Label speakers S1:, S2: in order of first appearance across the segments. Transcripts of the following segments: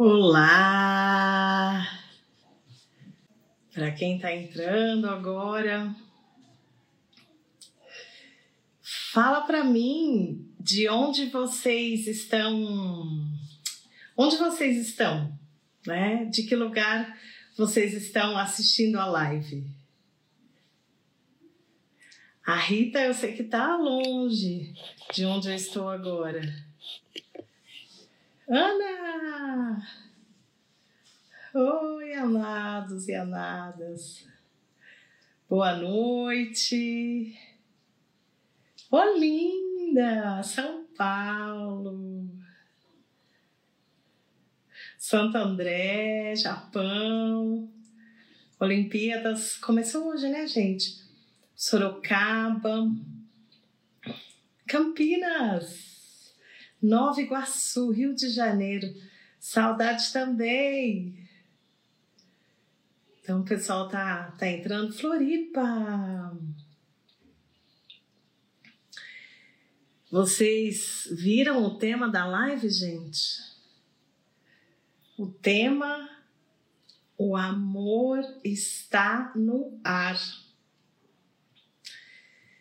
S1: Olá! Para quem está entrando agora, fala para mim de onde vocês estão, onde vocês estão, né? De que lugar vocês estão assistindo a live? A Rita, eu sei que está longe de onde eu estou agora. Ana! Oi, amados e amadas. Boa noite. Olinda, São Paulo. Santo André, Japão. Olimpíadas começou hoje, né, gente? Sorocaba. Campinas. Nova Iguaçu, Rio de Janeiro. Saudade também. Então o pessoal tá, tá entrando. Floripa. Vocês viram o tema da live, gente? O tema O amor está no ar.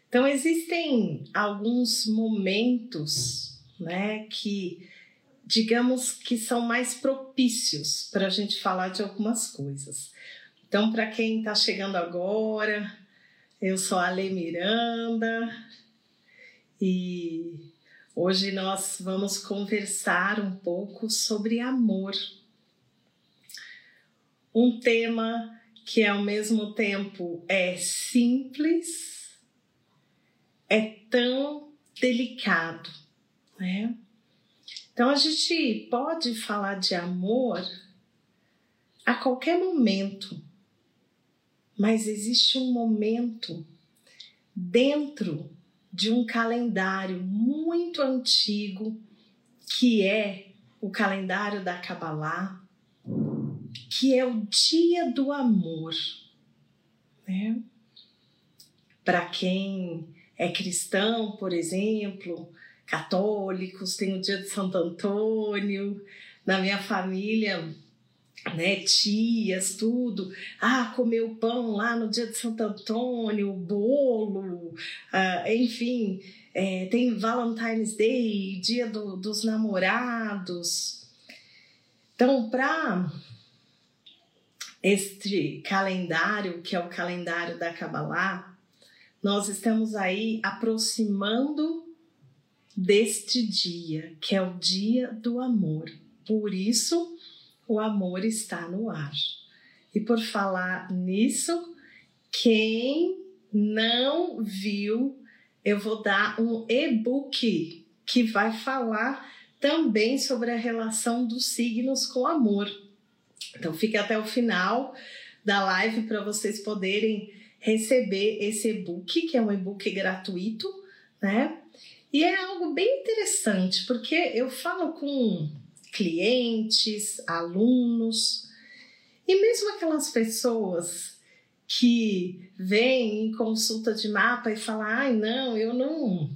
S1: Então existem alguns momentos né, que digamos que são mais propícios para a gente falar de algumas coisas. Então, para quem está chegando agora, eu sou a Ale Miranda e hoje nós vamos conversar um pouco sobre amor. Um tema que ao mesmo tempo é simples, é tão delicado né? Então a gente pode falar de amor a qualquer momento, mas existe um momento dentro de um calendário muito antigo que é o calendário da Kabbalah, que é o dia do amor, né? Para quem é cristão, por exemplo, católicos, tem o dia de Santo Antônio, na minha família, né, tias, tudo. Ah, o pão lá no dia de Santo Antônio, bolo, ah, enfim, é, tem Valentine's Day, dia do, dos namorados. Então, para este calendário, que é o calendário da Kabbalah, nós estamos aí aproximando deste dia, que é o dia do amor. Por isso, o amor está no ar. E por falar nisso, quem não viu, eu vou dar um e-book que vai falar também sobre a relação dos signos com o amor. Então fique até o final da live para vocês poderem receber esse e-book, que é um e-book gratuito, né? E é algo bem interessante, porque eu falo com clientes, alunos, e mesmo aquelas pessoas que vêm em consulta de mapa e falam: ai, não, eu não.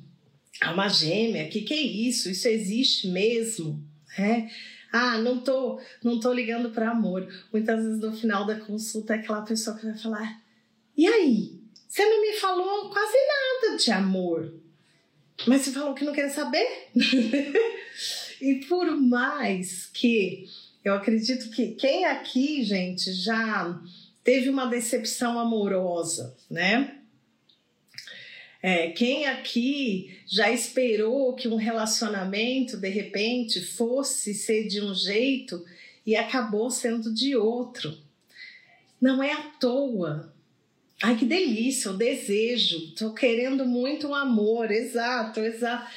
S1: Alma gêmea, que que é isso? Isso existe mesmo, né? Ah, não tô, não tô ligando para amor. Muitas vezes no final da consulta é aquela pessoa que vai falar: e aí? Você não me falou quase nada de amor. Mas você falou que não quer saber? e por mais que eu acredito que quem aqui, gente, já teve uma decepção amorosa, né? É, quem aqui já esperou que um relacionamento de repente fosse ser de um jeito e acabou sendo de outro? Não é à toa Ai, que delícia, o desejo. Tô querendo muito um amor, exato, exato.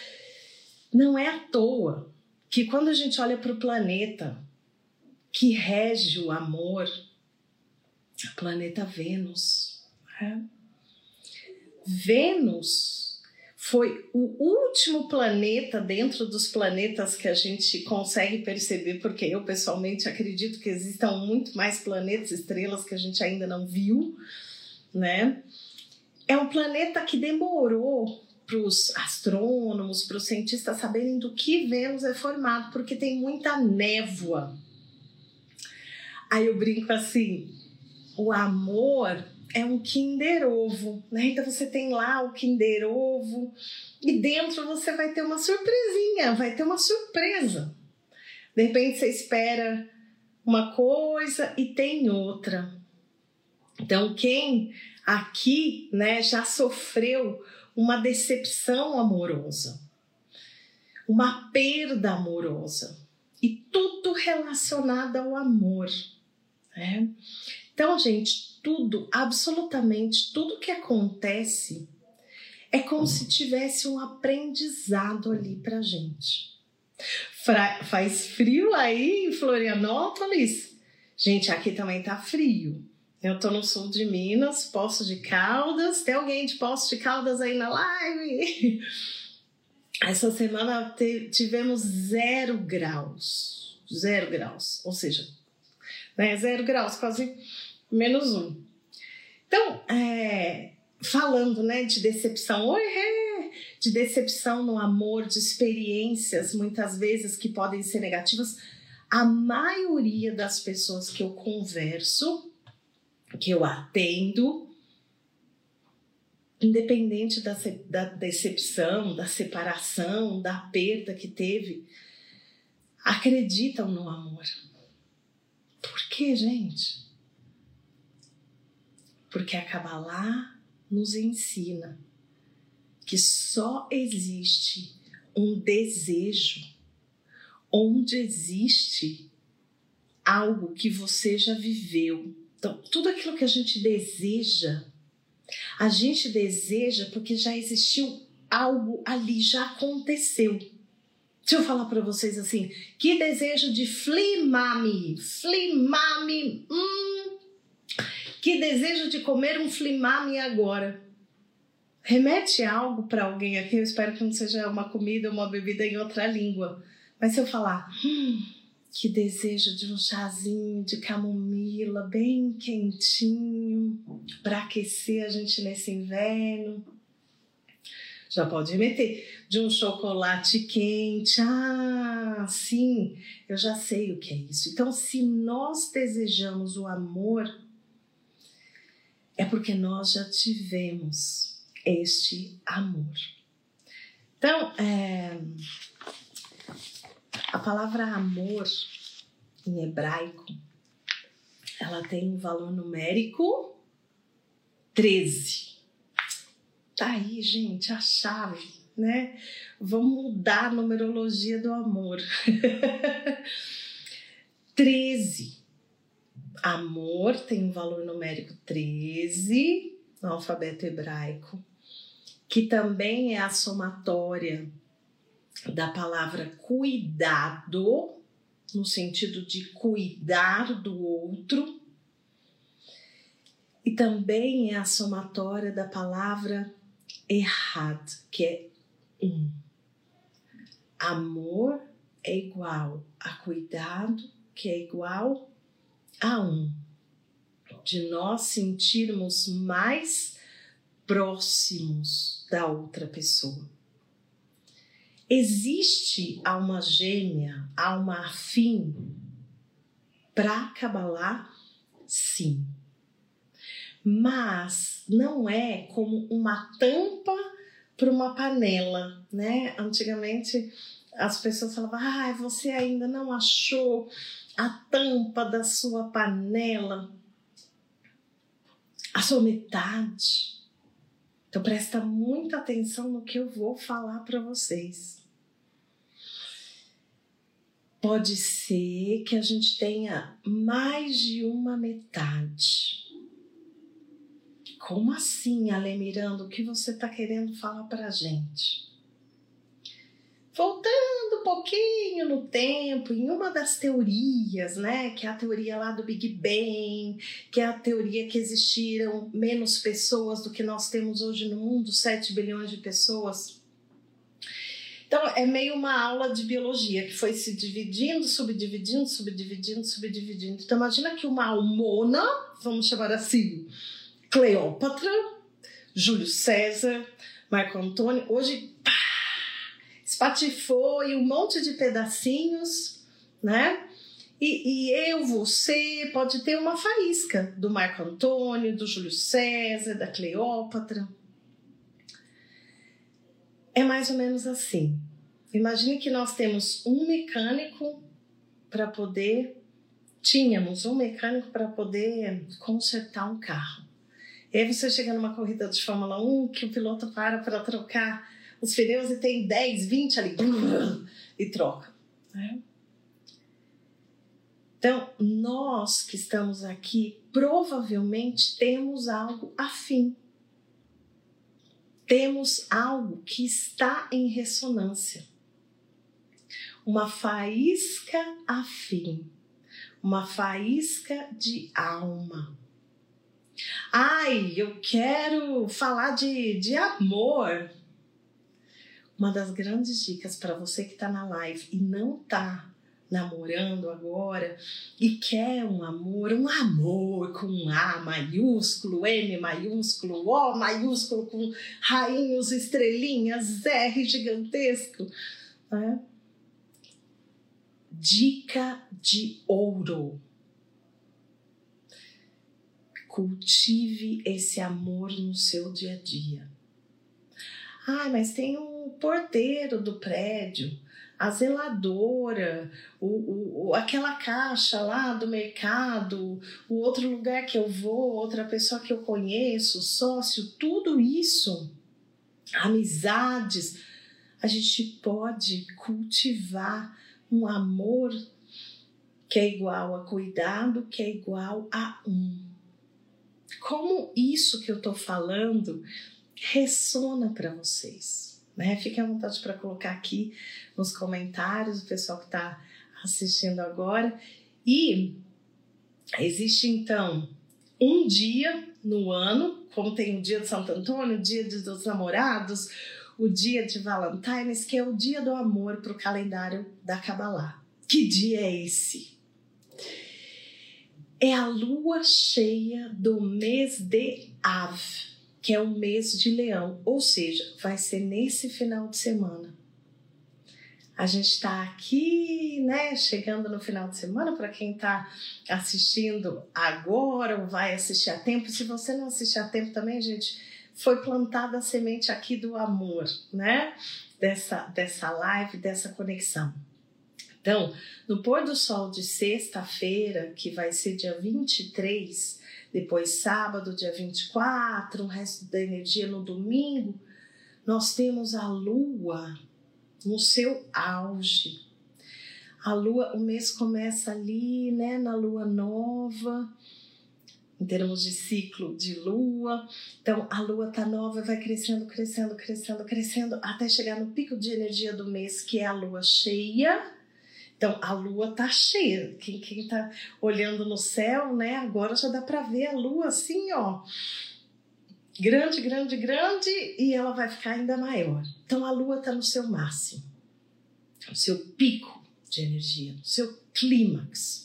S1: Não é à toa que quando a gente olha para o planeta que rege o amor, o planeta Vênus. É? Vênus foi o último planeta dentro dos planetas que a gente consegue perceber, porque eu pessoalmente acredito que existam muito mais planetas, estrelas que a gente ainda não viu né? É um planeta que demorou para os astrônomos, para os cientistas saberem do que Vênus é formado, porque tem muita névoa Aí eu brinco assim: o amor é um Kinder Ovo, né? Então você tem lá o Kinder Ovo e dentro você vai ter uma surpresinha, vai ter uma surpresa. De repente você espera uma coisa e tem outra. Então, quem aqui né, já sofreu uma decepção amorosa, uma perda amorosa, e tudo relacionado ao amor. Né? Então, gente, tudo, absolutamente tudo que acontece é como se tivesse um aprendizado ali pra gente. Fra faz frio aí em Florianópolis? Gente, aqui também tá frio. Eu tô no sul de Minas, Poço de Caldas. Tem alguém de Poço de Caldas aí na live? Essa semana tivemos zero graus. Zero graus. Ou seja, né, zero graus, quase menos um. Então, é, falando né, de decepção, oi, de decepção no amor, de experiências muitas vezes que podem ser negativas, a maioria das pessoas que eu converso, que eu atendo, independente da, da decepção, da separação, da perda que teve, acreditam no amor. Por que, gente? Porque a Kabbalah nos ensina que só existe um desejo onde existe algo que você já viveu. Então, tudo aquilo que a gente deseja, a gente deseja porque já existiu algo ali, já aconteceu. Deixa eu falar para vocês assim, que desejo de flimame, flimame, hum, que desejo de comer um flimame agora remete algo para alguém aqui, eu espero que não seja uma comida ou uma bebida em outra língua. Mas se eu falar, hum, que desejo de um chazinho de camomila bem quentinho para aquecer a gente nesse inverno. Já pode meter de um chocolate quente. Ah, sim, eu já sei o que é isso. Então, se nós desejamos o amor, é porque nós já tivemos este amor. Então, é, a palavra amor em hebraico, ela tem um valor numérico 13. Tá aí, gente, a chave, né? Vamos mudar a numerologia do amor. 13. Amor tem um valor numérico 13 no alfabeto hebraico que também é a somatória da palavra cuidado, no sentido de cuidar do outro, e também é a somatória da palavra errad, que é um. Amor é igual a cuidado, que é igual a um. De nós sentirmos mais próximos da outra pessoa. Existe alma gêmea, alma afim para Kabbalah? Sim. Mas não é como uma tampa para uma panela, né? Antigamente as pessoas falavam: ah, você ainda não achou a tampa da sua panela, a sua metade. Então presta muita atenção no que eu vou falar para vocês. Pode ser que a gente tenha mais de uma metade. Como assim, Ale Miranda? O que você está querendo falar para a gente? Voltando um pouquinho no tempo, em uma das teorias, né, que é a teoria lá do Big Bang, que é a teoria que existiram menos pessoas do que nós temos hoje no mundo, 7 bilhões de pessoas. Então, é meio uma aula de biologia que foi se dividindo, subdividindo, subdividindo, subdividindo. Então, imagina que uma almona, vamos chamar assim, Cleópatra, Júlio César, Marco Antônio, hoje pá, espatifou em um monte de pedacinhos, né? E, e, eu, você, pode ter uma faísca do Marco Antônio, do Júlio César, da Cleópatra. É mais ou menos assim. Imagine que nós temos um mecânico para poder. Tínhamos um mecânico para poder consertar um carro. E aí você chega numa corrida de Fórmula 1 que o piloto para para trocar os pneus e tem 10, 20 ali e troca. Né? Então, nós que estamos aqui provavelmente temos algo afim. Temos algo que está em ressonância. Uma faísca afim. Uma faísca de alma. Ai, eu quero falar de, de amor. Uma das grandes dicas para você que está na live e não está namorando agora e quer um amor, um amor com A maiúsculo, M maiúsculo, O maiúsculo, com rainhos, estrelinhas, R gigantesco. Né? Dica de ouro. Cultive esse amor no seu dia a dia. Ah, mas tem um porteiro do prédio a zeladora, o, o, aquela caixa lá do mercado, o outro lugar que eu vou, outra pessoa que eu conheço, sócio, tudo isso, amizades, a gente pode cultivar um amor que é igual a cuidado, que é igual a um. Como isso que eu estou falando ressona para vocês? Né? Fique à vontade para colocar aqui nos comentários o pessoal que está assistindo agora. E existe então um dia no ano, como tem o dia de Santo Antônio, o dia dos namorados, o dia de Valentine's, que é o dia do amor para o calendário da Kabbalah. Que dia é esse? É a lua cheia do mês de Av que é o mês de leão, ou seja, vai ser nesse final de semana. A gente está aqui, né, chegando no final de semana, para quem está assistindo agora ou vai assistir a tempo. Se você não assistir a tempo também, gente, foi plantada a semente aqui do amor, né? Dessa, dessa live, dessa conexão. Então, no pôr do sol de sexta-feira, que vai ser dia 23, depois, sábado, dia 24, o resto da energia no domingo, nós temos a lua no seu auge. A lua, o mês começa ali, né, na lua nova, em termos de ciclo de lua. Então, a lua tá nova, vai crescendo, crescendo, crescendo, crescendo, até chegar no pico de energia do mês, que é a lua cheia então a lua tá cheia. Quem, quem tá olhando no céu, né? Agora já dá para ver a lua assim, ó. Grande, grande, grande e ela vai ficar ainda maior. Então a lua tá no seu máximo, no seu pico de energia, no seu clímax.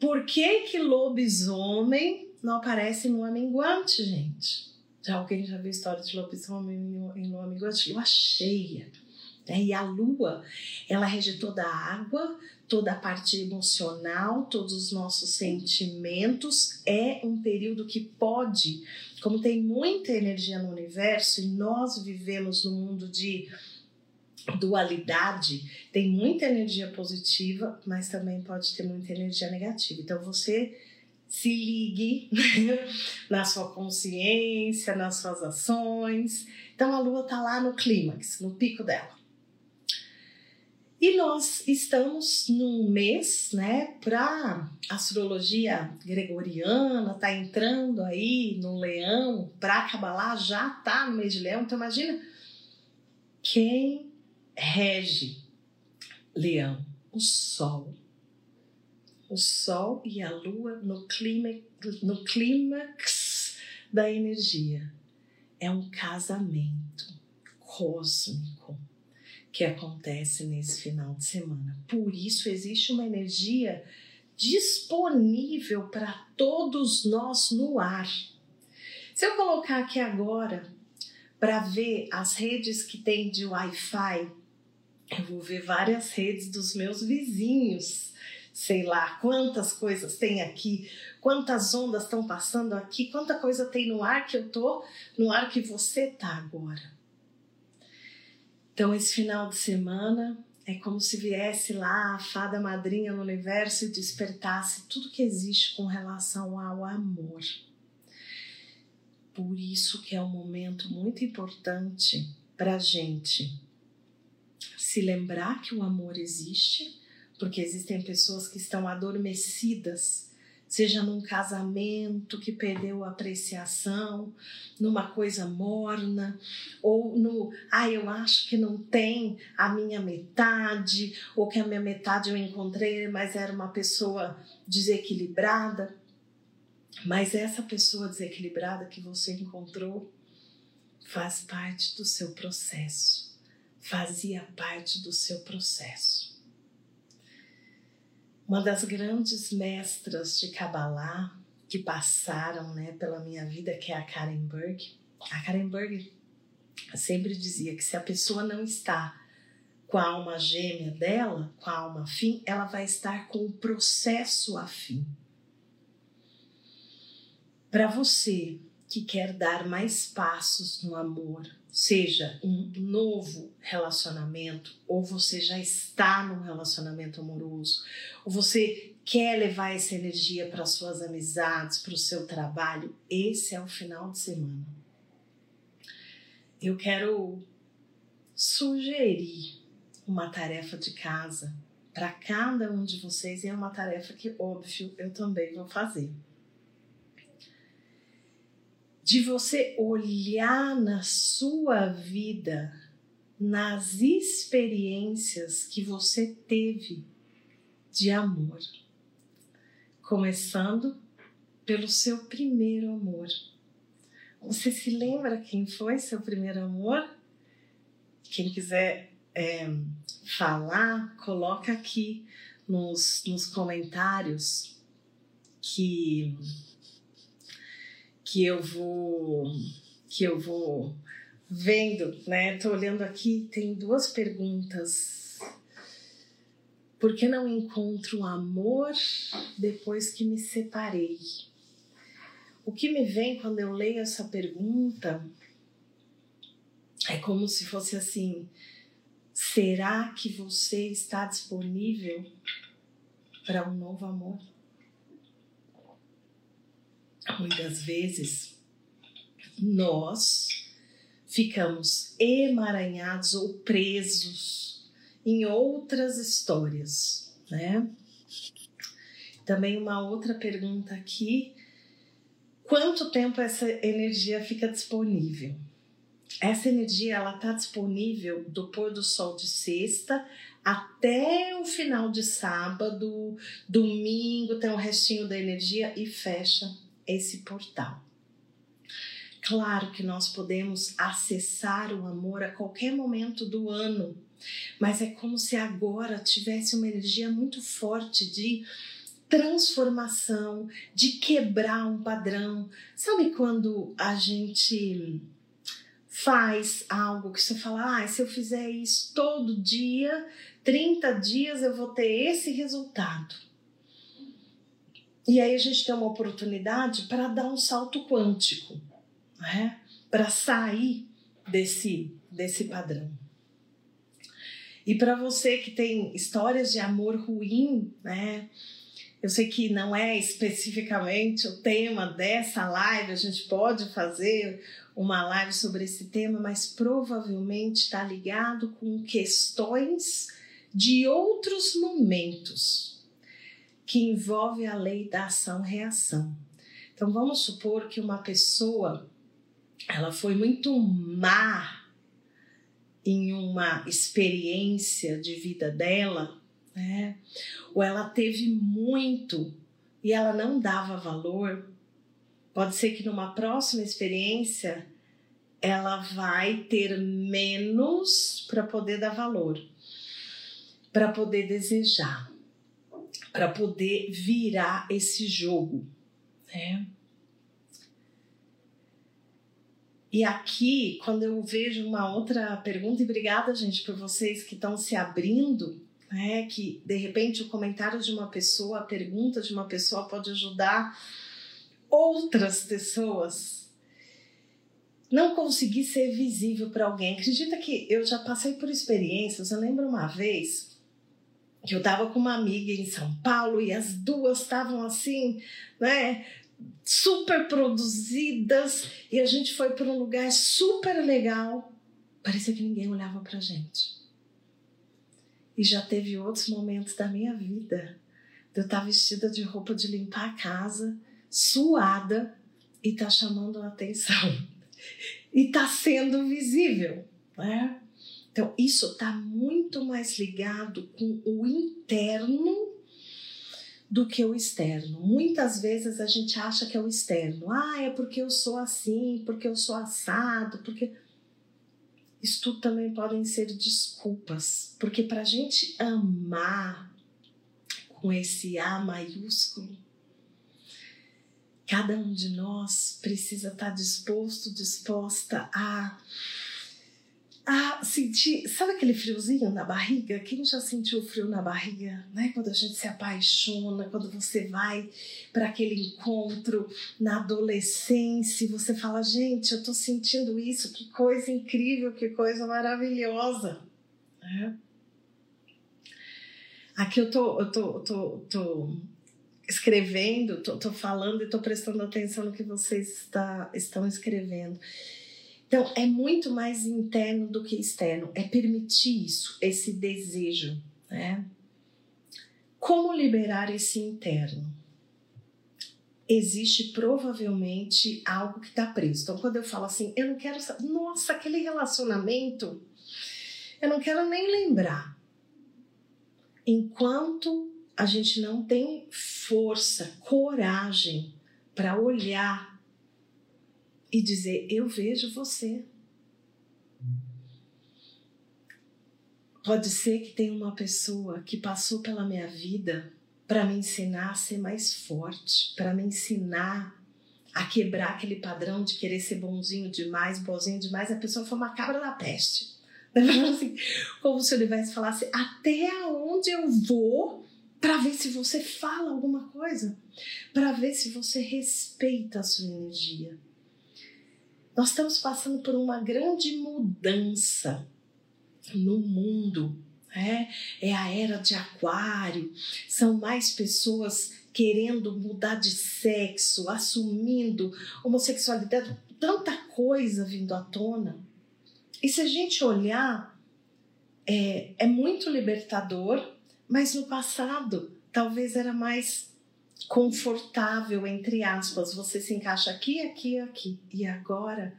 S1: Por que que lobisomem não aparece em lua minguante, gente? Já alguém já viu história de lobisomem em lua minguante? Lua cheia né? E a lua, ela rege toda a água, toda a parte emocional, todos os nossos sentimentos. É um período que pode, como tem muita energia no universo e nós vivemos no mundo de dualidade, tem muita energia positiva, mas também pode ter muita energia negativa. Então você se ligue na sua consciência, nas suas ações. Então a lua tá lá no clímax, no pico dela. E nós estamos num mês, né, para astrologia gregoriana, tá entrando aí no leão, para Cabalá já tá no mês de leão. Então imagina quem rege leão, o sol. O sol e a lua no clímax, no clímax da energia. É um casamento cósmico que acontece nesse final de semana. Por isso, existe uma energia disponível para todos nós no ar. Se eu colocar aqui agora para ver as redes que tem de Wi-Fi, eu vou ver várias redes dos meus vizinhos. sei lá quantas coisas tem aqui, quantas ondas estão passando aqui, quanta coisa tem no ar que eu tô, no ar que você tá agora. Então, esse final de semana é como se viesse lá a fada madrinha no universo e despertasse tudo que existe com relação ao amor. Por isso que é um momento muito importante para a gente se lembrar que o amor existe, porque existem pessoas que estão adormecidas, seja num casamento que perdeu a apreciação, numa coisa morna, ou no, ah, eu acho que não tem a minha metade, ou que a minha metade eu encontrei, mas era uma pessoa desequilibrada. Mas essa pessoa desequilibrada que você encontrou faz parte do seu processo, fazia parte do seu processo. Uma das grandes mestras de Kabbalah que passaram né, pela minha vida, que é a Karen Berg, a Karen Berg sempre dizia que se a pessoa não está com a alma gêmea dela, com a alma afim, ela vai estar com o processo afim. Para você que quer dar mais passos no amor, seja um novo relacionamento, ou você já está num relacionamento amoroso, ou você quer levar essa energia para suas amizades, para o seu trabalho, esse é o final de semana. Eu quero sugerir uma tarefa de casa para cada um de vocês e é uma tarefa que, óbvio, eu também vou fazer de você olhar na sua vida, nas experiências que você teve de amor, começando pelo seu primeiro amor. Você se lembra quem foi seu primeiro amor? Quem quiser é, falar, coloca aqui nos, nos comentários que que eu vou que eu vou vendo, né? Tô olhando aqui, tem duas perguntas. Por que não encontro amor depois que me separei? O que me vem quando eu leio essa pergunta é como se fosse assim: será que você está disponível para um novo amor? Muitas vezes nós ficamos emaranhados ou presos em outras histórias, né? Também uma outra pergunta aqui: quanto tempo essa energia fica disponível? Essa energia ela está disponível do pôr do sol de sexta até o final de sábado, domingo tem um restinho da energia e fecha esse portal. Claro que nós podemos acessar o amor a qualquer momento do ano, mas é como se agora tivesse uma energia muito forte de transformação, de quebrar um padrão. Sabe quando a gente faz algo que você fala, ah, se eu fizer isso todo dia, 30 dias eu vou ter esse resultado. E aí a gente tem uma oportunidade para dar um salto quântico, né? para sair desse, desse padrão. E para você que tem histórias de amor ruim, né? Eu sei que não é especificamente o tema dessa live, a gente pode fazer uma live sobre esse tema, mas provavelmente está ligado com questões de outros momentos que envolve a lei da ação-reação. Então vamos supor que uma pessoa ela foi muito má em uma experiência de vida dela, né? Ou ela teve muito e ela não dava valor. Pode ser que numa próxima experiência ela vai ter menos para poder dar valor, para poder desejar para poder virar esse jogo, né? E aqui, quando eu vejo uma outra pergunta, e obrigada, gente, por vocês que estão se abrindo né? Que de repente o comentário de uma pessoa, a pergunta de uma pessoa pode ajudar outras pessoas. Não conseguir ser visível para alguém. Acredita que eu já passei por experiências. Eu lembro uma vez eu estava com uma amiga em São Paulo e as duas estavam assim, né? Super produzidas e a gente foi para um lugar super legal. Parecia que ninguém olhava para gente. E já teve outros momentos da minha vida de eu estar vestida de roupa de limpar a casa, suada e tá chamando a atenção. E tá sendo visível, né? Então, isso está muito mais ligado com o interno do que o externo. Muitas vezes a gente acha que é o externo. Ah, é porque eu sou assim, porque eu sou assado, porque isso tudo também podem ser desculpas, porque para a gente amar com esse A maiúsculo, cada um de nós precisa estar tá disposto, disposta a a sabe aquele friozinho na barriga? Quem já sentiu frio na barriga, né? Quando a gente se apaixona, quando você vai para aquele encontro na adolescência, você fala, gente, eu tô sentindo isso, que coisa incrível, que coisa maravilhosa. É. Aqui eu tô, eu tô, tô, tô escrevendo, tô, tô falando e tô prestando atenção no que vocês está, estão escrevendo. Então, é muito mais interno do que externo. É permitir isso, esse desejo. Né? Como liberar esse interno? Existe provavelmente algo que está preso. Então, quando eu falo assim, eu não quero. Nossa, aquele relacionamento, eu não quero nem lembrar. Enquanto a gente não tem força, coragem para olhar e dizer: Eu vejo você. Pode ser que tenha uma pessoa que passou pela minha vida para me ensinar a ser mais forte, para me ensinar a quebrar aquele padrão de querer ser bonzinho demais, bozinho demais. A pessoa foi uma cabra da peste. Assim, como se o universo falasse: até onde eu vou para ver se você fala alguma coisa, para ver se você respeita a sua energia. Nós estamos passando por uma grande mudança no mundo. É, é a era de Aquário, são mais pessoas querendo mudar de sexo, assumindo homossexualidade, tanta coisa vindo à tona. E se a gente olhar, é, é muito libertador, mas no passado talvez era mais confortável, entre aspas. Você se encaixa aqui, aqui, aqui. E agora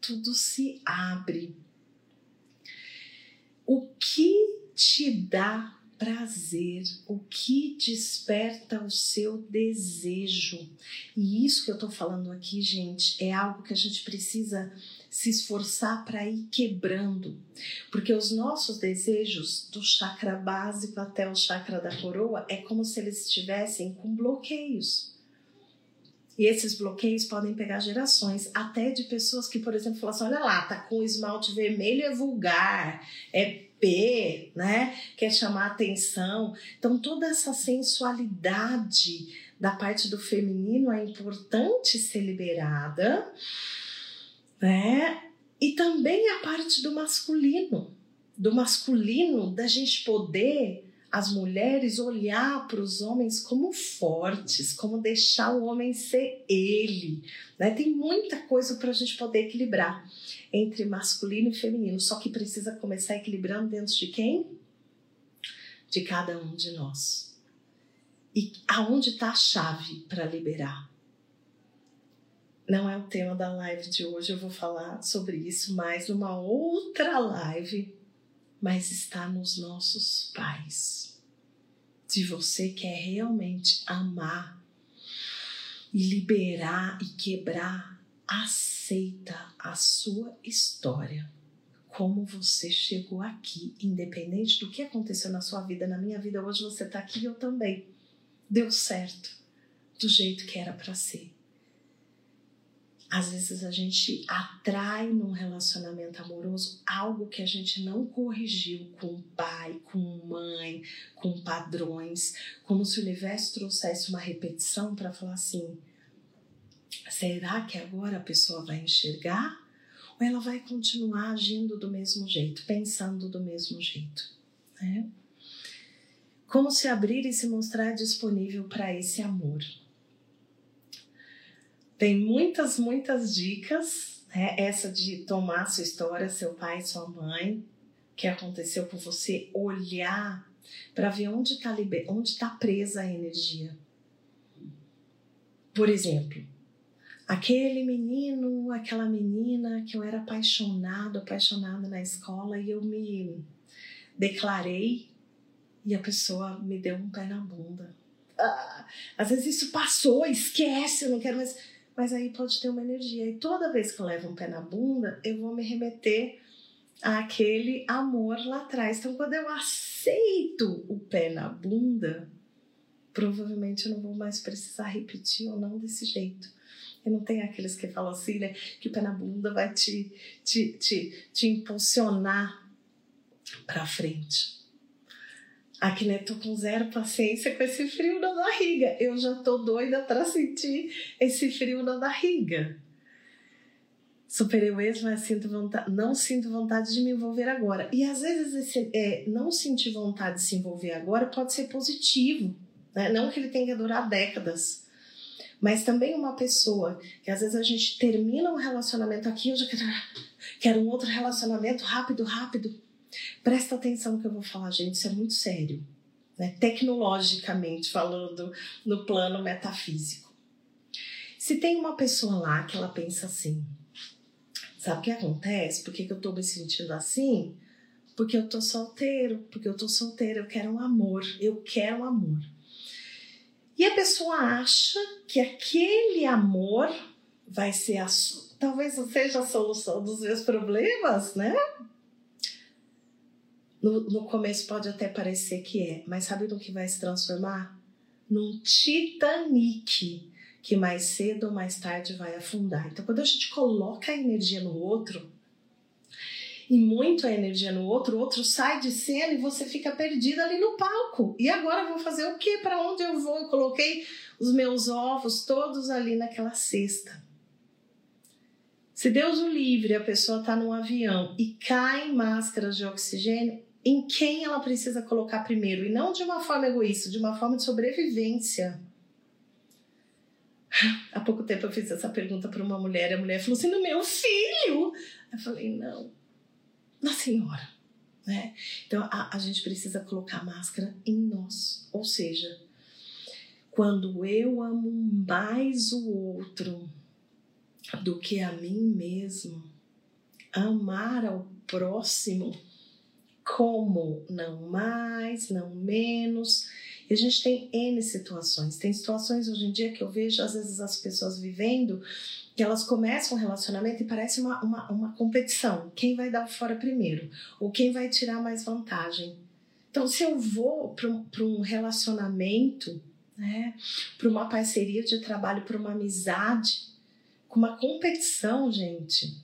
S1: tudo se abre. O que te dá prazer, o que desperta o seu desejo. E isso que eu tô falando aqui, gente, é algo que a gente precisa se esforçar para ir quebrando, porque os nossos desejos, do chakra básico até o chakra da coroa, é como se eles estivessem com bloqueios. E esses bloqueios podem pegar gerações, até de pessoas que, por exemplo, falam assim: olha lá, tá com esmalte vermelho, é vulgar, é P, né? Quer chamar atenção. Então, toda essa sensualidade da parte do feminino é importante ser liberada né? E também a parte do masculino, do masculino, da gente poder, as mulheres, olhar para os homens como fortes, como deixar o homem ser ele. Né? Tem muita coisa para a gente poder equilibrar entre masculino e feminino, só que precisa começar equilibrando dentro de quem? De cada um de nós. E aonde está a chave para liberar? Não é o tema da live de hoje, eu vou falar sobre isso mais numa outra live, mas está nos nossos pais. Se você quer realmente amar e liberar e quebrar, aceita a sua história. Como você chegou aqui, independente do que aconteceu na sua vida, na minha vida, hoje você está aqui, eu também. Deu certo, do jeito que era para ser às vezes a gente atrai num relacionamento amoroso algo que a gente não corrigiu com pai, com mãe, com padrões, como se o universo trouxesse uma repetição para falar assim: será que agora a pessoa vai enxergar? Ou ela vai continuar agindo do mesmo jeito, pensando do mesmo jeito? Né? Como se abrir e se mostrar disponível para esse amor. Tem muitas, muitas dicas. Né? Essa de tomar sua história, seu pai, sua mãe, que aconteceu com você, olhar para ver onde está onde tá presa a energia. Por exemplo, aquele menino, aquela menina que eu era apaixonado, apaixonada na escola e eu me declarei e a pessoa me deu um pé na bunda. Ah, às vezes isso passou, esquece, eu não quero mais mas aí pode ter uma energia. E toda vez que eu levo um pé na bunda, eu vou me remeter àquele amor lá atrás. Então, quando eu aceito o pé na bunda, provavelmente eu não vou mais precisar repetir ou não desse jeito. E não tem aqueles que falam assim, né? Que o pé na bunda vai te, te, te, te impulsionar para frente. Aqui, né, tô com zero paciência com esse frio na barriga. Eu já tô doida para sentir esse frio na barriga. Superei o mas sinto vontade, não sinto vontade de me envolver agora. E às vezes esse é, não sentir vontade de se envolver agora pode ser positivo. Né? Não que ele tenha que durar décadas. Mas também uma pessoa que às vezes a gente termina um relacionamento aqui, eu já quero, quero um outro relacionamento rápido, rápido. Presta atenção no que eu vou falar, gente, isso é muito sério. Né? Tecnologicamente falando, no plano metafísico. Se tem uma pessoa lá que ela pensa assim, sabe o que acontece? Por que, que eu tô me sentindo assim? Porque eu tô solteiro, porque eu tô solteira, eu quero um amor, eu quero um amor. E a pessoa acha que aquele amor vai ser a talvez seja a solução dos meus problemas, né? No, no começo pode até parecer que é, mas sabe no que vai se transformar? Num Titanic que mais cedo ou mais tarde vai afundar. Então, quando a gente coloca a energia no outro, e muito a energia no outro, o outro sai de cena e você fica perdida ali no palco. E agora vou fazer o quê? Para onde eu vou? Eu coloquei os meus ovos todos ali naquela cesta. Se Deus o livre, a pessoa está num avião e cai máscaras de oxigênio, em quem ela precisa colocar primeiro e não de uma forma egoísta, de uma forma de sobrevivência. Há pouco tempo eu fiz essa pergunta para uma mulher e a mulher falou assim: no meu filho. Eu falei: não, na senhora. Né? Então a, a gente precisa colocar a máscara em nós, ou seja, quando eu amo mais o outro do que a mim mesmo, amar ao próximo como não mais, não menos. E a gente tem N situações. Tem situações hoje em dia que eu vejo, às vezes, as pessoas vivendo que elas começam um relacionamento e parece uma, uma, uma competição. Quem vai dar o fora primeiro? Ou quem vai tirar mais vantagem? Então, se eu vou para um relacionamento, né, para uma parceria de trabalho, para uma amizade, com uma competição, gente,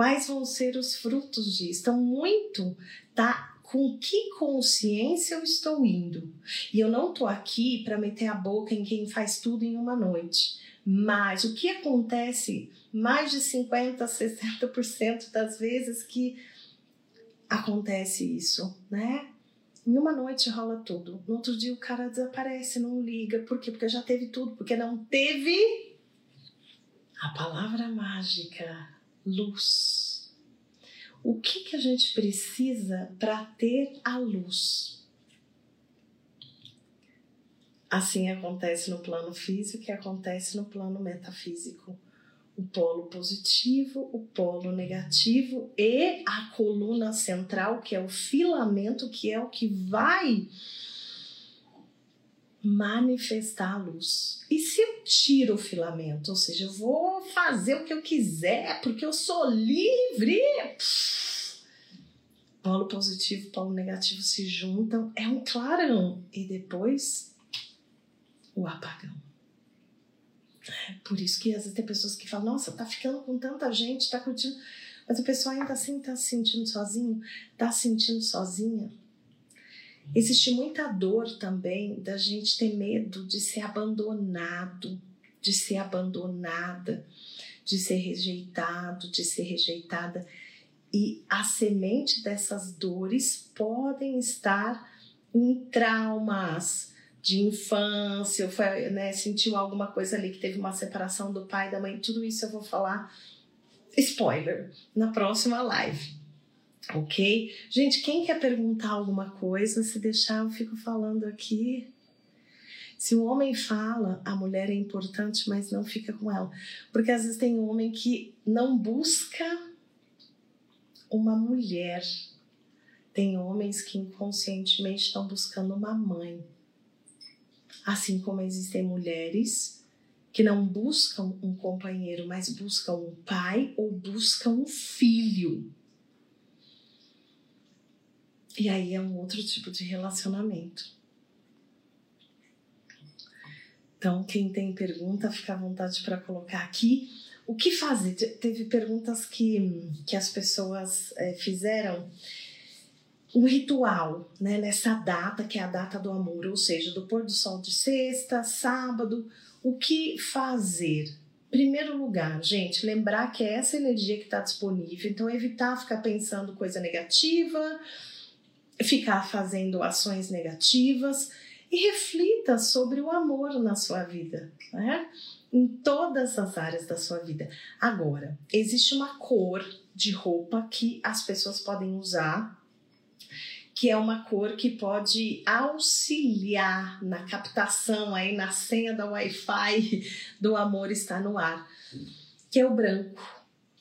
S1: Quais vão ser os frutos disso? Então, muito tá com que consciência eu estou indo. E eu não estou aqui para meter a boca em quem faz tudo em uma noite. Mas o que acontece mais de 50, 60% das vezes que acontece isso, né? Em uma noite rola tudo. No outro dia o cara desaparece, não liga. Por quê? Porque já teve tudo. Porque não teve a palavra mágica luz. O que, que a gente precisa para ter a luz? Assim acontece no plano físico e acontece no plano metafísico. O polo positivo, o polo negativo e a coluna central, que é o filamento, que é o que vai manifestar a luz. E se eu tiro o filamento, ou seja, eu vou fazer o que eu quiser porque eu sou livre, polo positivo e polo negativo se juntam, é um clarão e depois o apagão. Por isso que às vezes tem pessoas que falam, nossa, tá ficando com tanta gente, tá curtindo. Mas a pessoa ainda assim tá se sentindo sozinho, tá se sentindo sozinha. Existe muita dor também da gente ter medo de ser abandonado, de ser abandonada, de ser rejeitado, de ser rejeitada. E a semente dessas dores podem estar em traumas de infância, foi, né, sentiu alguma coisa ali que teve uma separação do pai e da mãe, tudo isso eu vou falar spoiler na próxima live. Ok? Gente, quem quer perguntar alguma coisa, se deixar, eu fico falando aqui. Se o homem fala, a mulher é importante, mas não fica com ela. Porque às vezes tem um homem que não busca uma mulher. Tem homens que inconscientemente estão buscando uma mãe. Assim como existem mulheres que não buscam um companheiro, mas buscam um pai ou buscam um filho. E aí é um outro tipo de relacionamento. Então, quem tem pergunta, fica à vontade para colocar aqui. O que fazer? Teve perguntas que, que as pessoas é, fizeram. Um ritual, né, nessa data, que é a data do amor, ou seja, do pôr do sol de sexta, sábado. O que fazer? Primeiro lugar, gente, lembrar que é essa energia que está disponível, então evitar ficar pensando coisa negativa, ficar fazendo ações negativas e reflita sobre o amor na sua vida, né? Em todas as áreas da sua vida. Agora, existe uma cor de roupa que as pessoas podem usar, que é uma cor que pode auxiliar na captação aí na senha da Wi-Fi do amor está no ar, que é o branco.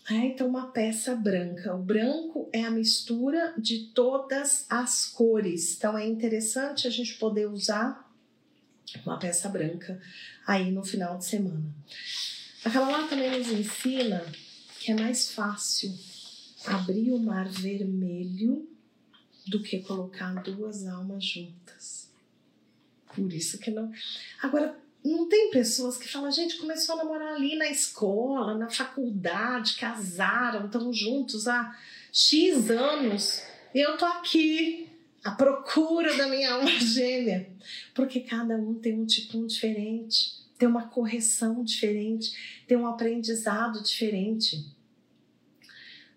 S1: É, então, uma peça branca. O branco é a mistura de todas as cores. Então, é interessante a gente poder usar uma peça branca aí no final de semana. A Kabbalah também nos ensina que é mais fácil abrir o mar vermelho do que colocar duas almas juntas. Por isso que não. Agora, não tem pessoas que falam, gente, começou a namorar ali na escola, na faculdade, casaram, estão juntos há X anos, eu tô aqui à procura da minha alma gêmea, porque cada um tem um tipo diferente, tem uma correção diferente, tem um aprendizado diferente.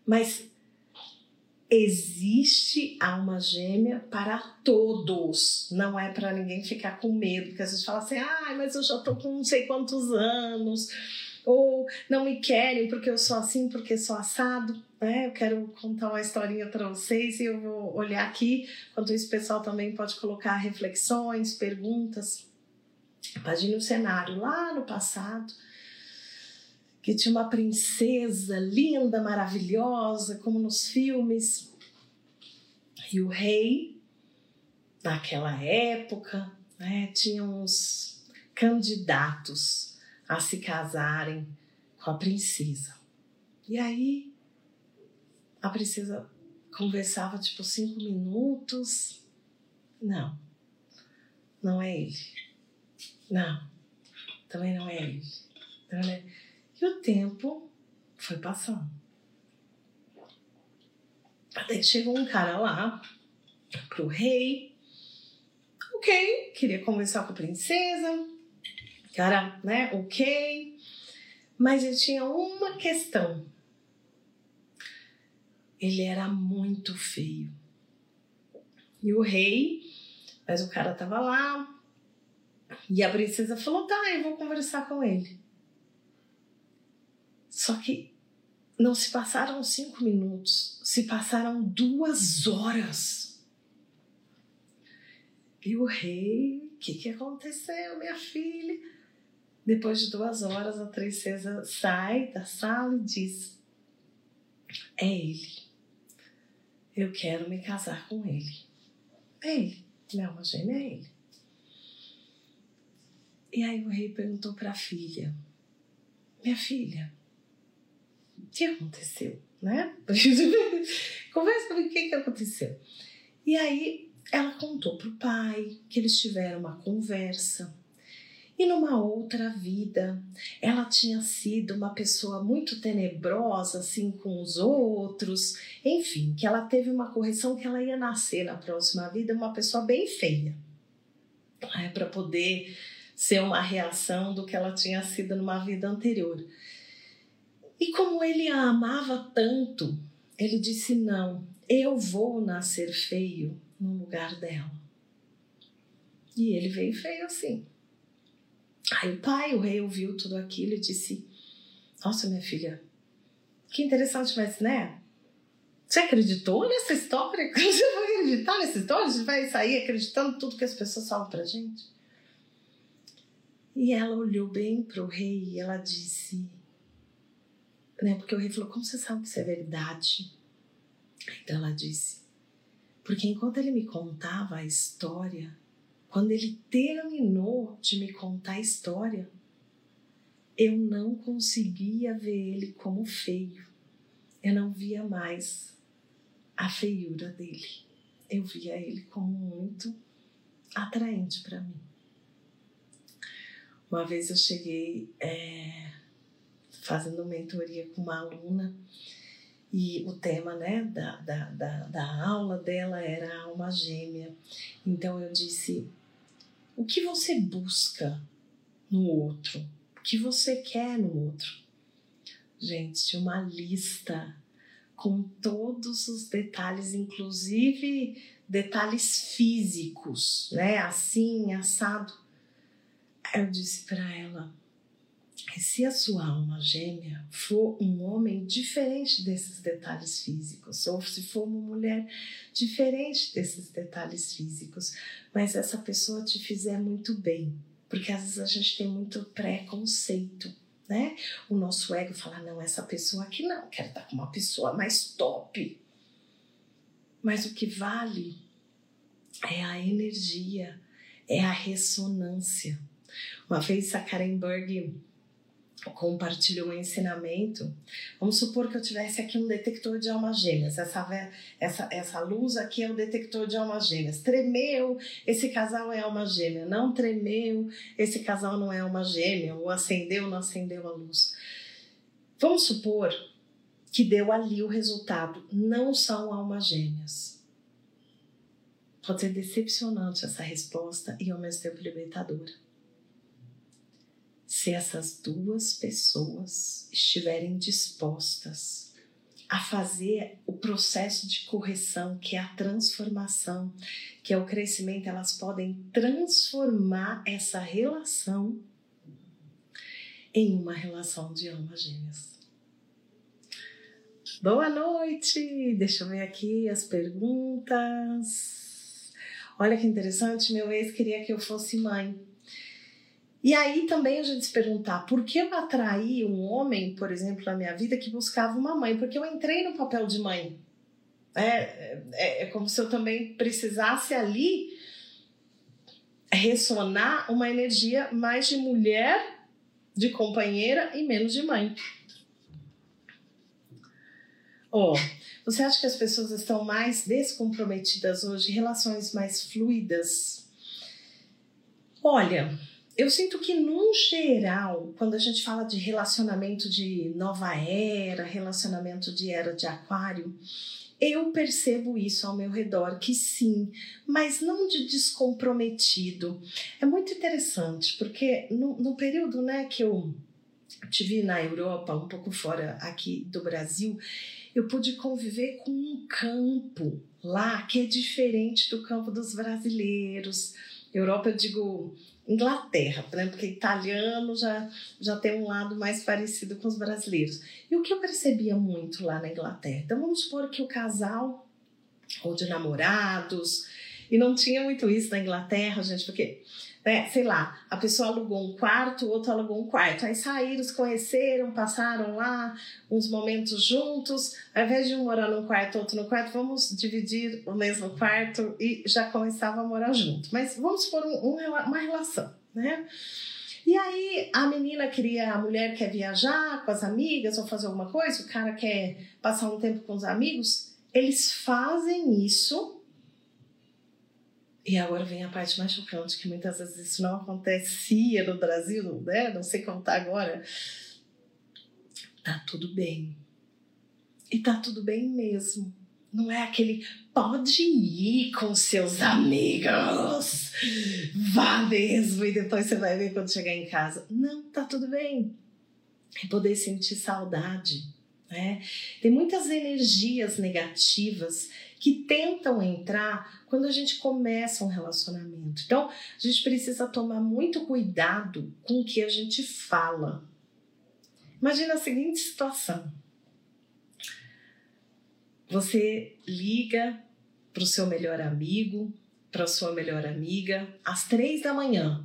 S1: Mas existe alma gêmea para todos, não é para ninguém ficar com medo, porque às vezes fala assim, ah, mas eu já tô com não sei quantos anos, ou não me querem porque eu sou assim, porque sou assado, né? Eu quero contar uma historinha para vocês e eu vou olhar aqui, enquanto isso o pessoal também pode colocar reflexões, perguntas. Imagine um cenário lá no passado, que tinha uma princesa linda, maravilhosa, como nos filmes. E o rei, naquela época, né, tinha uns candidatos a se casarem com a princesa. E aí a princesa conversava tipo cinco minutos. Não, não é ele. Não, também não é ele. Não é ele. E o tempo foi passando. Até que chegou um cara lá pro rei. Ok, queria conversar com a princesa. Cara, né? Ok. Mas ele tinha uma questão. Ele era muito feio. E o rei, mas o cara tava lá. E a princesa falou: tá, eu vou conversar com ele. Só que não se passaram cinco minutos, se passaram duas horas. E o rei, o que, que aconteceu, minha filha? Depois de duas horas, a princesa sai da sala e diz: É ele. Eu quero me casar com ele. É ele. Minha alma gêmea é ele. E aí o rei perguntou para a filha: Minha filha, que aconteceu, né? Conversa comigo, o que, que aconteceu? E aí ela contou pro pai que eles tiveram uma conversa. E numa outra vida, ela tinha sido uma pessoa muito tenebrosa, assim, com os outros. Enfim, que ela teve uma correção que ela ia nascer na próxima vida uma pessoa bem feia. É, para poder ser uma reação do que ela tinha sido numa vida anterior. E como ele a amava tanto, ele disse: Não, eu vou nascer feio no lugar dela. E ele veio feio assim. Aí o pai, o rei, ouviu tudo aquilo e disse: Nossa, minha filha, que interessante, mas né? Você acreditou nessa história? Você vai acreditar nessa história? Você vai sair acreditando tudo que as pessoas falam pra gente? E ela olhou bem pro rei e ela disse: né? Porque o rei falou: Como você sabe que isso é verdade? Então ela disse: Porque enquanto ele me contava a história, quando ele terminou de me contar a história, eu não conseguia ver ele como feio. Eu não via mais a feiura dele. Eu via ele como muito atraente para mim. Uma vez eu cheguei é, fazendo mentoria com uma aluna e o tema né, da, da, da, da aula dela era a alma gêmea. Então eu disse: o que você busca no outro? O que você quer no outro? Gente, uma lista com todos os detalhes, inclusive detalhes físicos, né? Assim, assado. Eu disse para ela: se a sua alma gêmea for um homem diferente desses detalhes físicos, ou se for uma mulher diferente desses detalhes físicos, mas essa pessoa te fizer muito bem, porque às vezes a gente tem muito preconceito, né? O nosso ego fala: não, essa pessoa aqui não, quero estar com uma pessoa mais top. Mas o que vale é a energia, é a ressonância. Uma vez a Karen Berg compartilhou um ensinamento. Vamos supor que eu tivesse aqui um detector de almas gêmeas. Essa, essa, essa luz aqui é o detector de almas gêmeas. Tremeu, esse casal é alma gêmea. Não tremeu, esse casal não é alma gêmea. Ou acendeu, não acendeu a luz. Vamos supor que deu ali o resultado. Não são almas gêmeas. Pode ser decepcionante essa resposta e ao mesmo tempo libertadora se essas duas pessoas estiverem dispostas a fazer o processo de correção, que é a transformação, que é o crescimento, elas podem transformar essa relação em uma relação de alma gêmeas. Boa noite! Deixa eu ver aqui as perguntas. Olha que interessante, meu ex queria que eu fosse mãe. E aí também a gente se perguntar por que eu atraí um homem, por exemplo, na minha vida que buscava uma mãe? Porque eu entrei no papel de mãe. É, é, é como se eu também precisasse ali ressonar uma energia mais de mulher, de companheira e menos de mãe. Oh, você acha que as pessoas estão mais descomprometidas hoje, relações mais fluidas? Olha, eu sinto que, num geral, quando a gente fala de relacionamento de nova era, relacionamento de era de aquário, eu percebo isso ao meu redor, que sim, mas não de descomprometido. É muito interessante, porque no, no período né, que eu tive na Europa, um pouco fora aqui do Brasil, eu pude conviver com um campo lá que é diferente do campo dos brasileiros. Europa, eu digo Inglaterra, exemplo, porque italiano já, já tem um lado mais parecido com os brasileiros. E o que eu percebia muito lá na Inglaterra? Então vamos supor que o casal, ou de namorados, e não tinha muito isso na Inglaterra, gente, porque né, sei lá, a pessoa alugou um quarto, o outro alugou um quarto. Aí saíram, se conheceram, passaram lá uns momentos juntos. Ao invés de um morar num quarto, outro no quarto, vamos dividir o mesmo quarto e já começava a morar junto. Mas vamos supor um, um, uma relação, né? E aí a menina queria, a mulher quer viajar com as amigas ou fazer alguma coisa, o cara quer passar um tempo com os amigos. Eles fazem isso E agora vem a parte mais chocante, que muitas vezes isso não acontecia no Brasil, né? Não sei contar agora. Tá tudo bem. E tá tudo bem mesmo. Não é aquele pode ir com seus amigos, vá mesmo, e depois você vai ver quando chegar em casa. Não, tá tudo bem. É poder sentir saudade. Né? Tem muitas energias negativas que tentam entrar quando a gente começa um relacionamento. Então, a gente precisa tomar muito cuidado com o que a gente fala. Imagina a seguinte situação você liga para o seu melhor amigo, para sua melhor amiga, às três da manhã.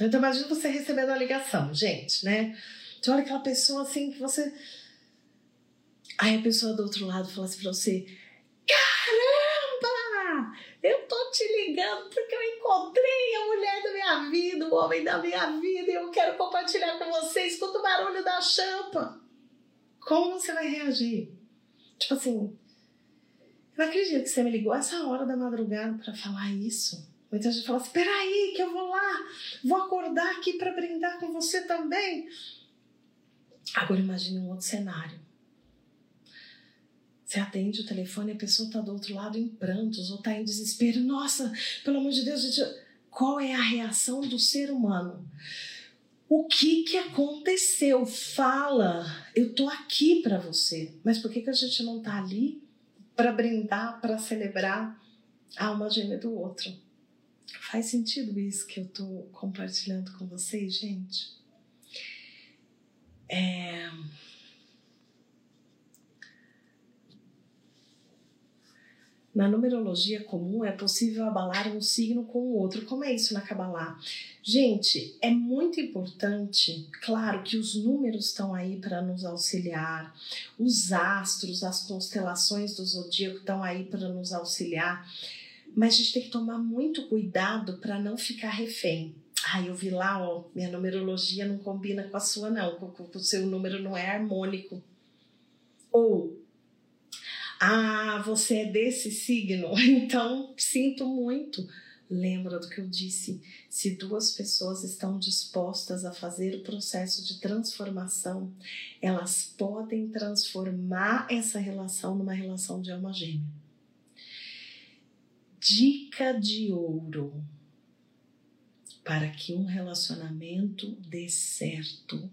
S1: Então, imagina você recebendo a ligação, gente, né? Então, olha aquela pessoa assim que você. Aí a pessoa do outro lado fala assim para você: Caramba! Eu tô te ligando porque eu encontrei a mulher da minha vida, o homem da minha vida, e eu quero compartilhar com você. Escuta o barulho da champa. Como você vai reagir? Tipo assim, não acredito que você me ligou essa hora da madrugada para falar isso. Muita gente fala assim: peraí, que eu vou lá, vou acordar aqui para brindar com você também. Agora imagine um outro cenário. Você atende o telefone e a pessoa está do outro lado em prantos ou está em desespero. Nossa, pelo amor de Deus, gente, qual é a reação do ser humano? O que que aconteceu? Fala, eu tô aqui para você. Mas por que que a gente não tá ali para brindar, para celebrar a alma gêmea do outro. Faz sentido isso que eu estou compartilhando com vocês, gente? É... Na numerologia comum é possível abalar um signo com o outro. Como é isso na Kabbalah? Gente, é muito importante, claro que os números estão aí para nos auxiliar, os astros, as constelações do zodíaco estão aí para nos auxiliar, mas a gente tem que tomar muito cuidado para não ficar refém. Ah, eu vi lá, ó, minha numerologia não combina com a sua, não, o seu número não é harmônico. Ou ah, você é desse signo, então sinto muito. Lembra do que eu disse? Se duas pessoas estão dispostas a fazer o processo de transformação, elas podem transformar essa relação numa relação de alma gêmea. Dica de ouro para que um relacionamento dê certo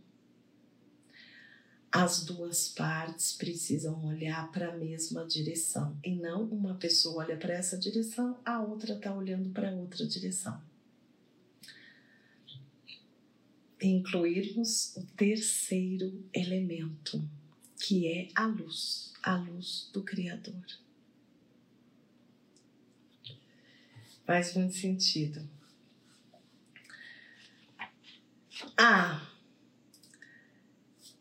S1: as duas partes precisam olhar para a mesma direção e não uma pessoa olha para essa direção, a outra está olhando para outra direção. Incluirmos o terceiro elemento, que é a luz, a luz do Criador. Faz muito sentido. Ah,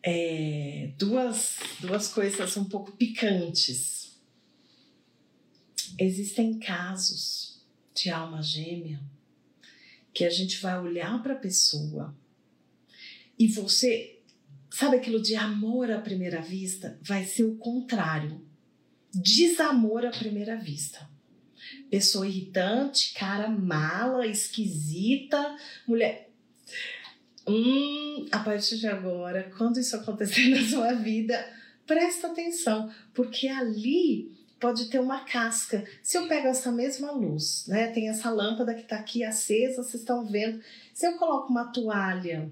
S1: é, duas, duas coisas um pouco picantes. Existem casos de alma gêmea que a gente vai olhar para a pessoa e você, sabe aquilo de amor à primeira vista? Vai ser o contrário. Desamor à primeira vista. Pessoa irritante, cara mala, esquisita, mulher Hum, partir de agora, quando isso acontecer na sua vida, presta atenção, porque ali pode ter uma casca. Se eu pego essa mesma luz, né, tem essa lâmpada que está aqui acesa, vocês estão vendo. Se eu coloco uma toalha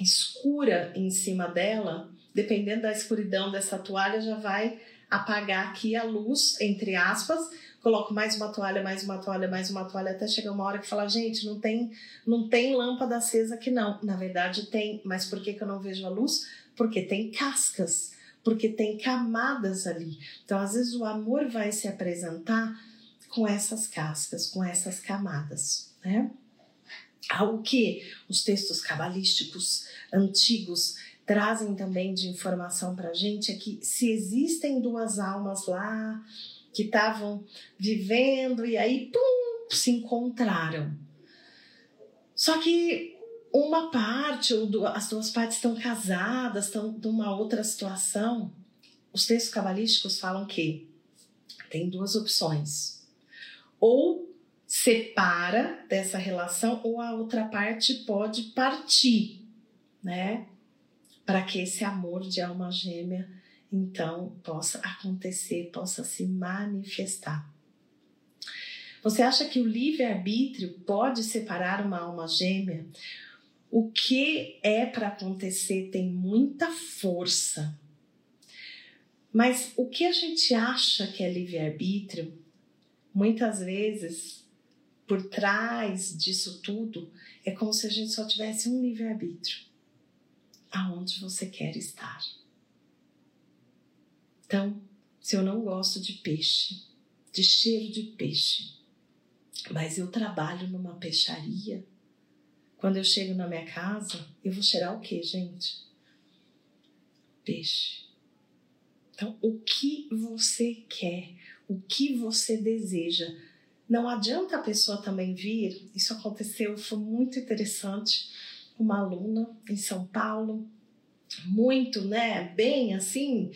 S1: escura em cima dela, dependendo da escuridão dessa toalha, já vai apagar aqui a luz, entre aspas, coloco mais uma toalha, mais uma toalha, mais uma toalha, até chegar uma hora que fala, gente, não tem, não tem lâmpada acesa aqui não. Na verdade tem, mas por que, que eu não vejo a luz? Porque tem cascas, porque tem camadas ali. Então, às vezes, o amor vai se apresentar com essas cascas, com essas camadas, né? Algo que os textos cabalísticos antigos trazem também de informação para gente é que se existem duas almas lá que estavam vivendo e aí pum, se encontraram. Só que uma parte ou as duas partes estão casadas, estão numa outra situação. Os textos cabalísticos falam que tem duas opções. Ou separa dessa relação ou a outra parte pode partir, né? Para que esse amor de alma gêmea então possa acontecer, possa se manifestar. Você acha que o livre-arbítrio pode separar uma alma gêmea? O que é para acontecer tem muita força. Mas o que a gente acha que é livre-arbítrio, muitas vezes, por trás disso tudo, é como se a gente só tivesse um livre-arbítrio. Aonde você quer estar. Então, se eu não gosto de peixe, de cheiro de peixe, mas eu trabalho numa peixaria, quando eu chego na minha casa, eu vou cheirar o que, gente? Peixe. Então, o que você quer, o que você deseja. Não adianta a pessoa também vir, isso aconteceu, foi muito interessante. Uma aluna em São Paulo, muito, né, bem assim,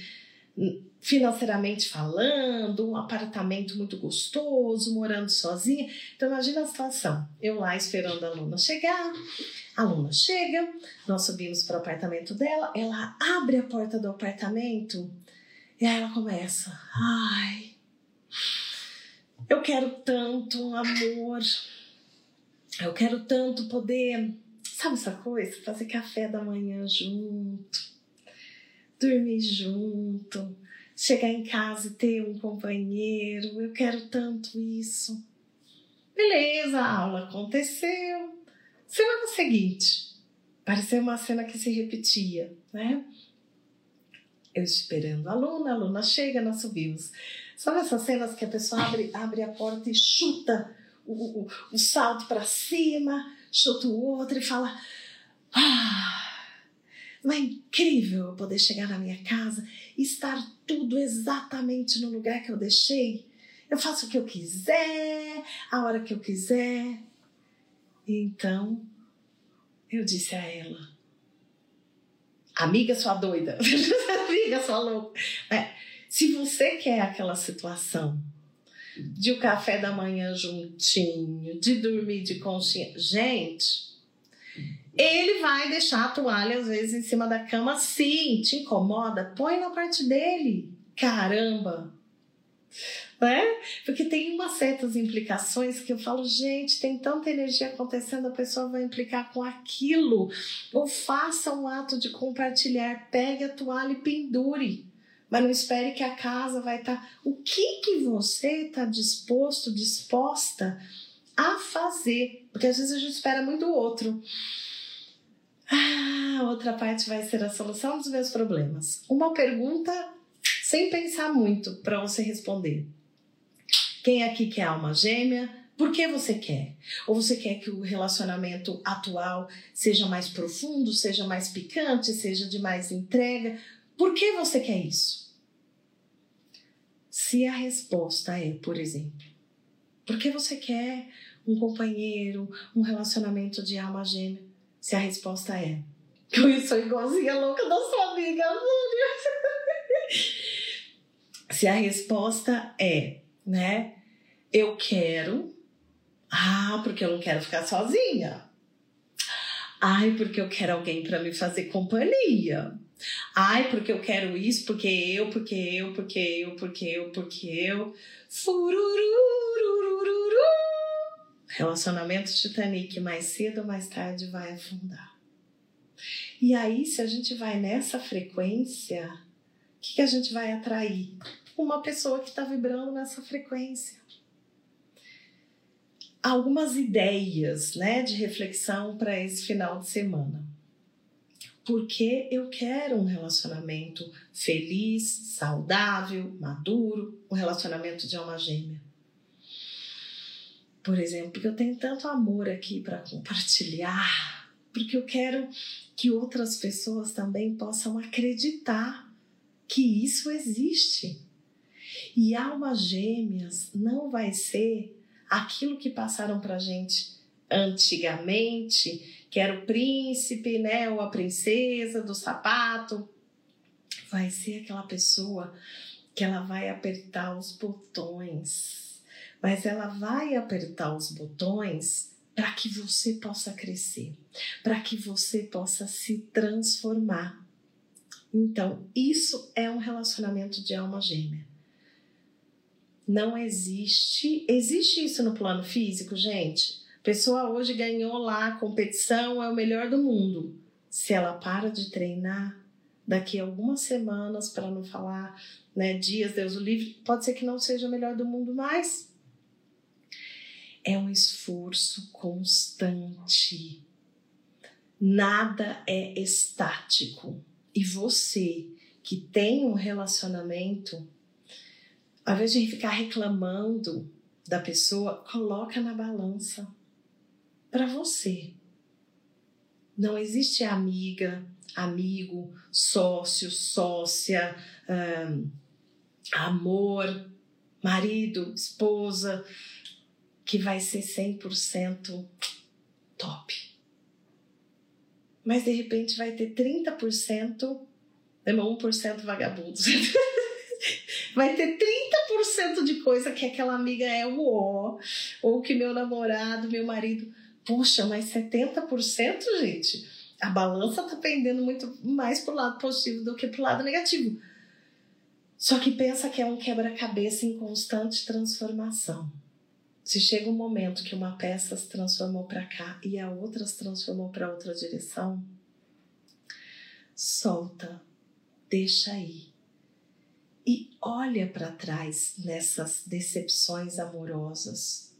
S1: financeiramente falando, um apartamento muito gostoso, morando sozinha. Então imagina a situação. Eu lá esperando a aluna chegar, a aluna chega, nós subimos para o apartamento dela, ela abre a porta do apartamento e aí ela começa: "Ai, eu quero tanto amor. Eu quero tanto poder, sabe essa coisa, fazer café da manhã junto, dormir junto, chegar em casa e ter um companheiro. Eu quero tanto isso. Beleza, a aula aconteceu. Semana seguinte, pareceu uma cena que se repetia, né? Eu esperando a aluna, a aluna chega, nós subimos. Sabe essas cenas que a pessoa abre, abre a porta e chuta o, o, o salto para cima, chuta o outro e fala: Ah! Não é incrível eu poder chegar na minha casa e estar tudo exatamente no lugar que eu deixei? Eu faço o que eu quiser, a hora que eu quiser. Então, eu disse a ela: Amiga, sua doida, amiga, sua louca. É, se você quer aquela situação de o café da manhã juntinho, de dormir de conchinha, gente ele vai deixar a toalha às vezes em cima da cama, sim, te incomoda, põe na parte dele. Caramba! Né? Porque tem umas certas implicações que eu falo, gente, tem tanta energia acontecendo, a pessoa vai implicar com aquilo. Ou faça um ato de compartilhar, pegue a toalha e pendure. Mas não espere que a casa vai estar. Tá... O que que você está disposto, disposta a fazer? Porque às vezes a gente espera muito o outro. Ah, outra parte vai ser a solução dos meus problemas. Uma pergunta sem pensar muito para você responder. Quem aqui quer alma gêmea? Por que você quer? Ou você quer que o relacionamento atual seja mais profundo, seja mais picante, seja de mais entrega? Por que você quer isso? Se a resposta é, por exemplo, porque você quer um companheiro, um relacionamento de alma gêmea, se a resposta é que eu sou igualzinha louca da sua amiga, Se a resposta é, né? Eu quero. Ah, porque eu não quero ficar sozinha. Ai, porque eu quero alguém para me fazer companhia. Ai, porque eu quero isso, porque eu, porque eu, porque eu, porque eu, porque eu. Fururururururu. Relacionamento Titanic, mais cedo ou mais tarde vai afundar. E aí, se a gente vai nessa frequência, o que, que a gente vai atrair? Uma pessoa que está vibrando nessa frequência. Algumas ideias né, de reflexão para esse final de semana. Porque eu quero um relacionamento feliz, saudável, maduro, um relacionamento de alma gêmea por exemplo, porque eu tenho tanto amor aqui para compartilhar, porque eu quero que outras pessoas também possam acreditar que isso existe. E almas gêmeas não vai ser aquilo que passaram para gente antigamente, que era o príncipe, né, ou a princesa do sapato. Vai ser aquela pessoa que ela vai apertar os botões mas ela vai apertar os botões para que você possa crescer, para que você possa se transformar. Então, isso é um relacionamento de alma gêmea. Não existe. Existe isso no plano físico, gente? A pessoa hoje ganhou lá a competição, é o melhor do mundo. Se ela para de treinar, daqui a algumas semanas, para não falar né, dias, Deus o livre, pode ser que não seja o melhor do mundo mais. É um esforço constante. Nada é estático. E você que tem um relacionamento, ao invés de ficar reclamando da pessoa, coloca na balança para você. Não existe amiga, amigo, sócio, sócia, amor, marido, esposa, que vai ser 100% top. Mas de repente vai ter 30%, 1% vagabundos. vai ter 30% de coisa que aquela amiga é o ó, ou que meu namorado, meu marido. Puxa, mas 70%, gente, a balança tá pendendo muito mais pro lado positivo do que pro lado negativo. Só que pensa que é um quebra-cabeça em constante transformação. Se chega um momento que uma peça se transformou para cá e a outra se transformou para outra direção, solta, deixa aí e olha para trás nessas decepções amorosas,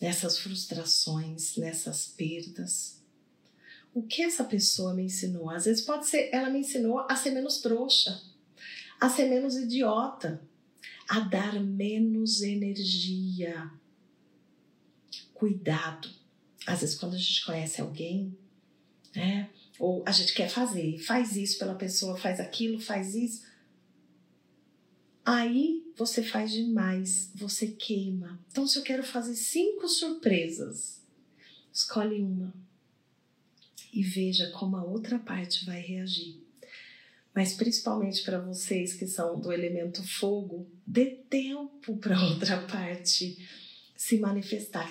S1: nessas frustrações, nessas perdas. O que essa pessoa me ensinou? Às vezes pode ser, ela me ensinou a ser menos trouxa, a ser menos idiota, a dar menos energia. Cuidado. Às vezes, quando a gente conhece alguém, né? Ou a gente quer fazer, faz isso pela pessoa, faz aquilo, faz isso Aí você faz demais, você queima. Então, se eu quero fazer cinco surpresas, escolhe uma e veja como a outra parte vai reagir. Mas principalmente para vocês que são do elemento fogo, dê tempo para outra parte se manifestar.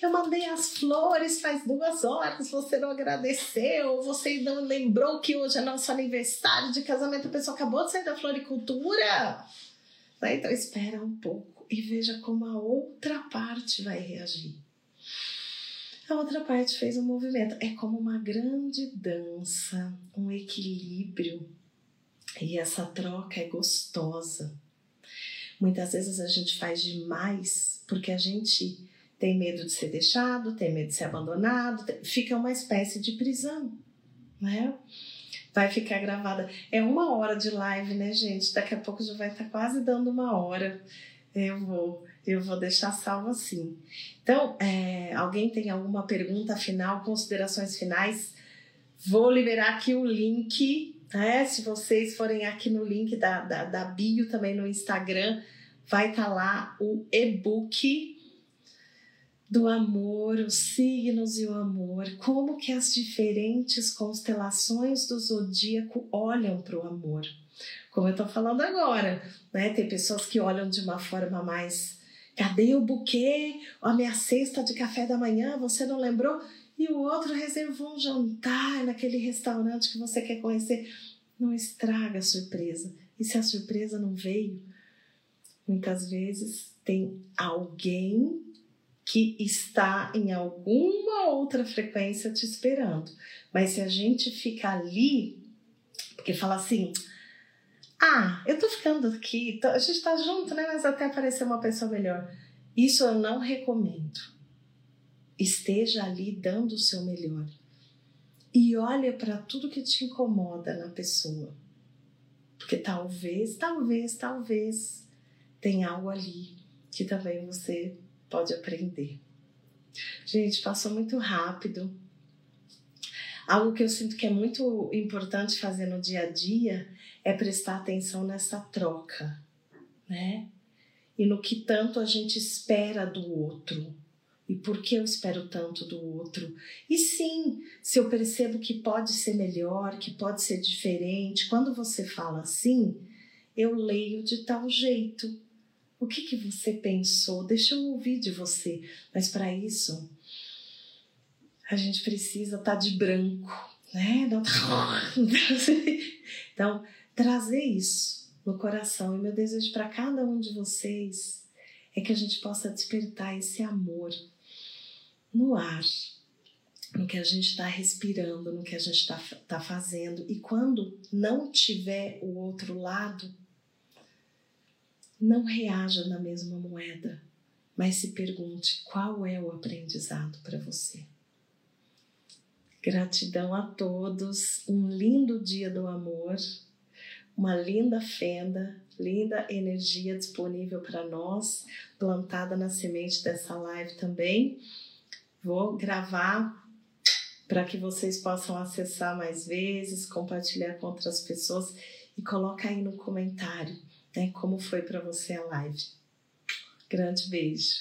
S1: Eu mandei as flores faz duas horas, você não agradeceu, você não lembrou que hoje é nosso aniversário de casamento, a pessoa acabou de sair da floricultura. Né? Então espera um pouco e veja como a outra parte vai reagir. A outra parte fez um movimento. É como uma grande dança, um equilíbrio. E essa troca é gostosa. Muitas vezes a gente faz demais porque a gente tem medo de ser deixado, tem medo de ser abandonado, fica uma espécie de prisão, né? Vai ficar gravada. É uma hora de live, né, gente? Daqui a pouco já vai estar quase dando uma hora. Eu vou, eu vou deixar salvo assim. Então, é, alguém tem alguma pergunta final, considerações finais? Vou liberar aqui o link né? Se vocês forem aqui no link da, da, da bio também no Instagram, vai estar tá lá o e-book do amor, os signos e o amor, como que as diferentes constelações do zodíaco olham para o amor. Como eu estou falando agora, né? Tem pessoas que olham de uma forma mais cadê o buquê? A minha cesta de café da manhã, você não lembrou? e o outro reservou um jantar naquele restaurante que você quer conhecer. Não estraga a surpresa. E se a surpresa não veio, muitas vezes tem alguém que está em alguma outra frequência te esperando. Mas se a gente fica ali, porque fala assim, ah, eu tô ficando aqui, a gente tá junto, né? Mas até aparecer uma pessoa melhor. Isso eu não recomendo esteja ali dando o seu melhor. E olha para tudo que te incomoda na pessoa. Porque talvez, talvez, talvez tem algo ali que também você pode aprender. Gente, passou muito rápido. Algo que eu sinto que é muito importante fazer no dia a dia é prestar atenção nessa troca, né? E no que tanto a gente espera do outro e por que eu espero tanto do outro? E sim, se eu percebo que pode ser melhor, que pode ser diferente, quando você fala assim, eu leio de tal jeito. O que, que você pensou? Deixa eu ouvir de você. Mas para isso, a gente precisa estar tá de branco, né? Não... Então, trazer isso no coração. E meu desejo para cada um de vocês é que a gente possa despertar esse amor no ar, no que a gente está respirando, no que a gente está tá fazendo. E quando não tiver o outro lado, não reaja na mesma moeda, mas se pergunte qual é o aprendizado para você. Gratidão a todos, um lindo dia do amor, uma linda fenda, linda energia disponível para nós, plantada na semente dessa live também. Vou gravar para que vocês possam acessar mais vezes, compartilhar com outras pessoas e coloca aí no comentário né, como foi para você a live. Grande beijo.